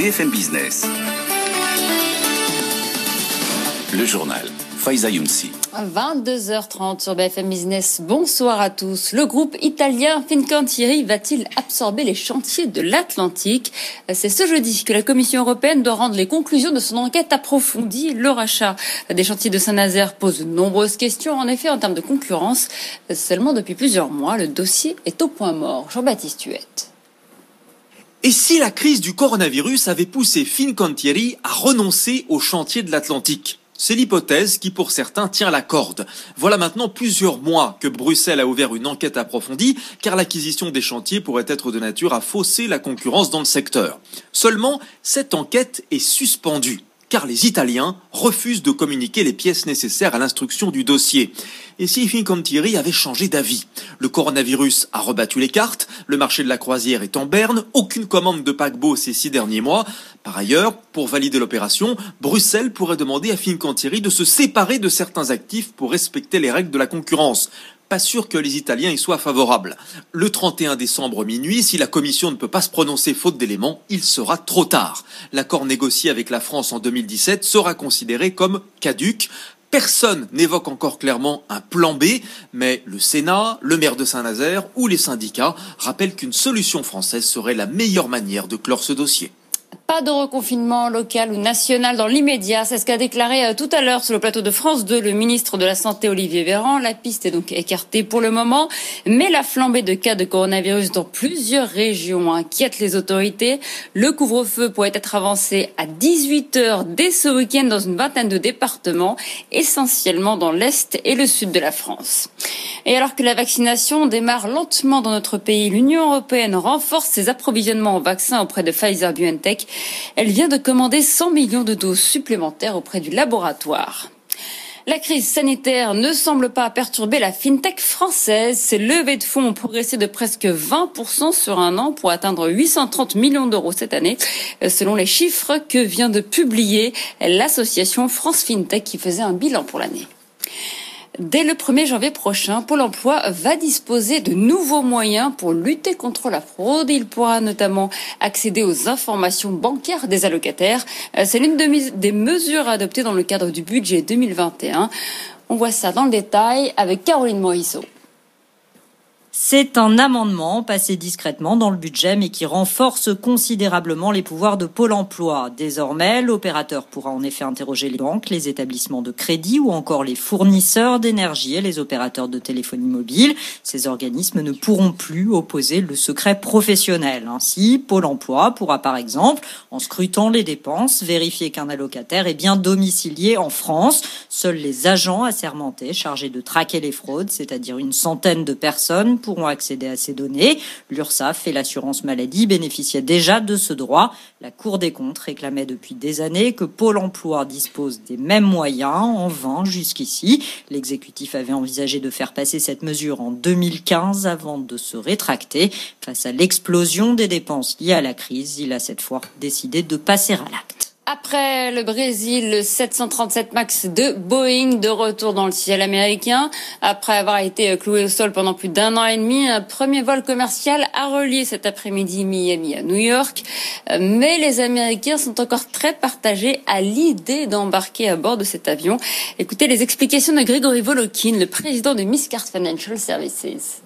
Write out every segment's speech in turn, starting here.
BFM Business. Le journal. Faiza Younsi. 22h30 sur BFM Business. Bonsoir à tous. Le groupe italien Fincantieri va-t-il absorber les chantiers de l'Atlantique? C'est ce jeudi que la Commission européenne doit rendre les conclusions de son enquête approfondie. Le rachat des chantiers de Saint-Nazaire pose de nombreuses questions. En effet, en termes de concurrence, seulement depuis plusieurs mois, le dossier est au point mort. Jean-Baptiste Huette. Et si la crise du coronavirus avait poussé Fincantieri à renoncer aux chantiers de l'Atlantique? C'est l'hypothèse qui, pour certains, tient la corde. Voilà maintenant plusieurs mois que Bruxelles a ouvert une enquête approfondie, car l'acquisition des chantiers pourrait être de nature à fausser la concurrence dans le secteur. Seulement, cette enquête est suspendue car les Italiens refusent de communiquer les pièces nécessaires à l'instruction du dossier. Et si Fincantieri avait changé d'avis? Le coronavirus a rebattu les cartes, le marché de la croisière est en berne, aucune commande de paquebot ces six derniers mois. Par ailleurs, pour valider l'opération, Bruxelles pourrait demander à Fincantieri de se séparer de certains actifs pour respecter les règles de la concurrence pas sûr que les Italiens y soient favorables. Le 31 décembre minuit, si la Commission ne peut pas se prononcer faute d'éléments, il sera trop tard. L'accord négocié avec la France en 2017 sera considéré comme caduque. Personne n'évoque encore clairement un plan B, mais le Sénat, le maire de Saint-Nazaire ou les syndicats rappellent qu'une solution française serait la meilleure manière de clore ce dossier. Pas de reconfinement local ou national dans l'immédiat, c'est ce qu'a déclaré euh, tout à l'heure sur le plateau de France 2 le ministre de la Santé Olivier Véran. La piste est donc écartée pour le moment, mais la flambée de cas de coronavirus dans plusieurs régions inquiète les autorités. Le couvre-feu pourrait être avancé à 18 heures dès ce week-end dans une vingtaine de départements, essentiellement dans l'Est et le Sud de la France. Et alors que la vaccination démarre lentement dans notre pays, l'Union européenne renforce ses approvisionnements en vaccins auprès de Pfizer BioNTech elle vient de commander 100 millions de doses supplémentaires auprès du laboratoire. La crise sanitaire ne semble pas perturber la fintech française. Ses levées de fonds ont progressé de presque 20% sur un an pour atteindre 830 millions d'euros cette année, selon les chiffres que vient de publier l'association France FinTech qui faisait un bilan pour l'année. Dès le 1er janvier prochain, Pôle emploi va disposer de nouveaux moyens pour lutter contre la fraude. Il pourra notamment accéder aux informations bancaires des allocataires. Euh, c'est l'une des mesures adoptées dans le cadre du budget 2021. On voit ça dans le détail avec Caroline Morisseau. C'est un amendement passé discrètement dans le budget mais qui renforce considérablement les pouvoirs de Pôle emploi. Désormais, l'opérateur pourra en effet interroger les banques, les établissements de crédit ou encore les fournisseurs d'énergie et les opérateurs de téléphonie mobile. Ces organismes ne pourront plus opposer le secret professionnel. Ainsi, Pôle emploi pourra par exemple, en scrutant les dépenses, vérifier qu'un allocataire est bien domicilié en France. Seuls les agents assermentés chargés de traquer les fraudes, c'est-à-dire une centaine de personnes, pourront accéder à ces données. L'URSSAF et l'assurance maladie bénéficiaient déjà de ce droit. La Cour des comptes réclamait depuis des années que Pôle emploi dispose des mêmes moyens, en vain jusqu'ici. L'exécutif avait envisagé de faire passer cette mesure en 2015 avant de se rétracter. Face à l'explosion des dépenses liées à la crise, il a cette fois décidé de passer à l'acte. Après le Brésil, le 737 MAX de Boeing de retour dans le ciel américain. Après avoir été cloué au sol pendant plus d'un an et demi, un premier vol commercial a relié cet après-midi Miami à New York. Mais les Américains sont encore très partagés à l'idée d'embarquer à bord de cet avion. Écoutez les explications de Grégory Volokin, le président de Miscard Financial Services.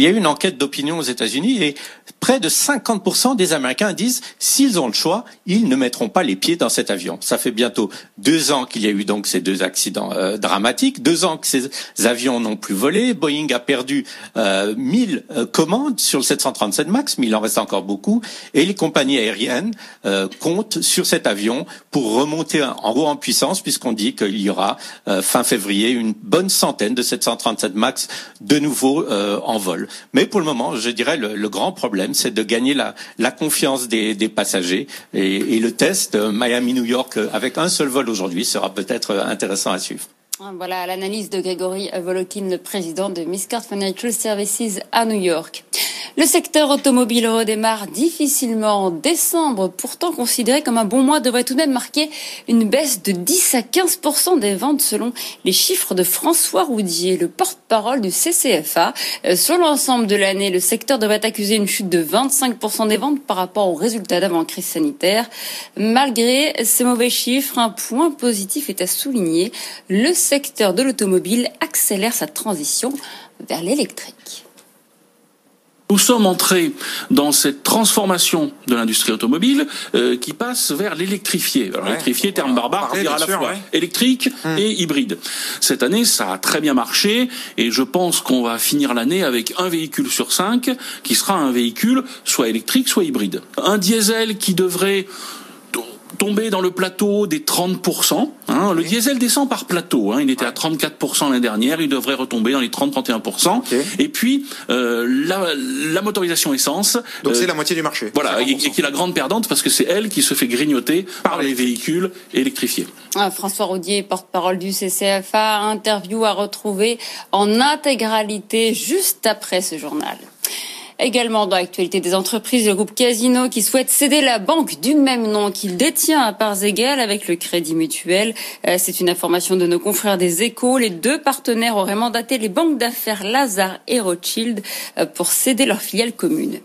Il y a eu une enquête d'opinion aux États-Unis et près de 50% des Américains disent s'ils ont le choix, ils ne mettront pas les pieds dans cet avion. Ça fait bientôt deux ans qu'il y a eu donc ces deux accidents euh, dramatiques, deux ans que ces avions n'ont plus volé. Boeing a perdu euh, 1000 euh, commandes sur le 737 Max, mais il en reste encore beaucoup. Et les compagnies aériennes euh, comptent sur cet avion pour remonter en haut en puissance, puisqu'on dit qu'il y aura fin février une bonne centaine de 737 Max de nouveau en vol. Mais pour le moment, je dirais le, le grand problème, c'est de gagner la, confiance des, passagers. Et, le test euh, Miami-New York euh, avec un seul vol aujourd'hui sera peut-être euh, intéressant à suivre. Voilà l'analyse de Grégory Volokin, le président de Miscard Financial Services à New York. Le secteur automobile redémarre difficilement en décembre, pourtant considéré comme un bon mois, devrait tout de même marquer une baisse de 10 à 15% des ventes selon les chiffres de François Roudier, le porte-parole du CCFA. Euh, sur l'ensemble de l'année, le secteur devrait accuser une chute de 25% des ventes par rapport aux résultats d'avant-crise sanitaire. Malgré ces mauvais chiffres, un point positif est à souligner. Le secteur de l'automobile accélère sa transition vers l'électrique. Nous sommes entrés dans cette transformation de l'industrie automobile euh, qui passe vers l'électrifié. Alors l'électrifié, terme barbare, dire à la fois électrique hum. et hybride. Cette année, ça a très bien marché et je pense qu'on va finir l'année avec un véhicule sur cinq qui sera un véhicule soit électrique, soit hybride. Un diesel qui devrait tomber dans le plateau des 30%. Hein. Le diesel descend par plateau. Hein. Il était à 34% l'année dernière. Il devrait retomber dans les 30-31%. Et puis, euh, la, la, motorisation essence. Donc c'est euh, la moitié du marché. Voilà, et, qui est la grande perdante parce que c'est elle qui se fait grignoter par, les véhicules électrifiés. Ah, François Roudier, porte-parole du CCFA, interview à retrouver en intégralité juste après ce journal. Également dans l'actualité des entreprises, le groupe Casino qui souhaite céder la banque du même nom qu'il détient à parts égales avec le Crédit Mutuel. Euh, c'est une information de nos confrères des Échos. Les deux partenaires auraient mandaté les banques d'affaires Lazare et Rothschild euh, pour céder leur filiale commune.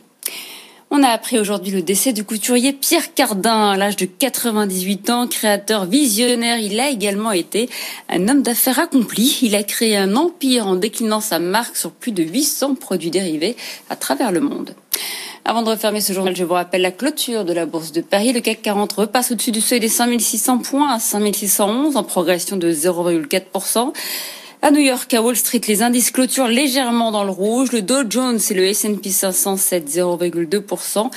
On a appris aujourd'hui le décès du couturier Pierre Cardin à l'âge de 98 ans, créateur visionnaire. Il a également été un homme d'affaires accompli. Il a créé un empire en déclinant sa marque sur plus de 800 produits dérivés à travers le monde. Avant de refermer ce journal, je vous rappelle la clôture de la Bourse de Paris. Le CAC 40 repasse au-dessus du seuil des 5600 points à 5611 en progression de 0,4%. À New York, à Wall Street, les indices clôturent légèrement dans le rouge. Le Dow Jones et le S&P 500 cèdent 0,2%.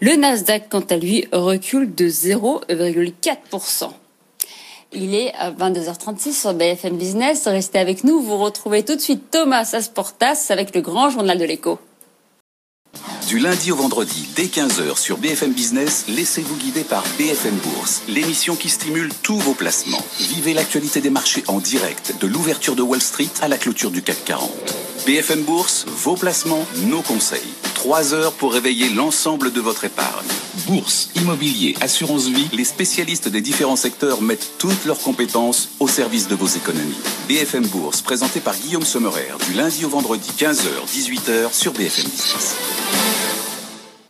Le Nasdaq, quant à lui, recule de 0,4%. Il est à 22h36 sur BFM Business. Restez avec nous. Vous retrouvez tout de suite Thomas Asportas avec le grand journal de l'écho. Du lundi au vendredi, dès 15h sur BFM Business, laissez-vous guider par BFM Bourse, l'émission qui stimule tous vos placements. Vivez l'actualité des marchés en direct, de l'ouverture de Wall Street à la clôture du CAC 40. BFM Bourse, vos placements, nos conseils. Trois heures pour réveiller l'ensemble de votre épargne. Bourse, immobilier, assurance vie, les spécialistes des différents secteurs mettent toutes leurs compétences au service de vos économies. BFM Bourse, présenté par Guillaume Sommerer, du lundi au vendredi, 15h, 18h sur BFM Business.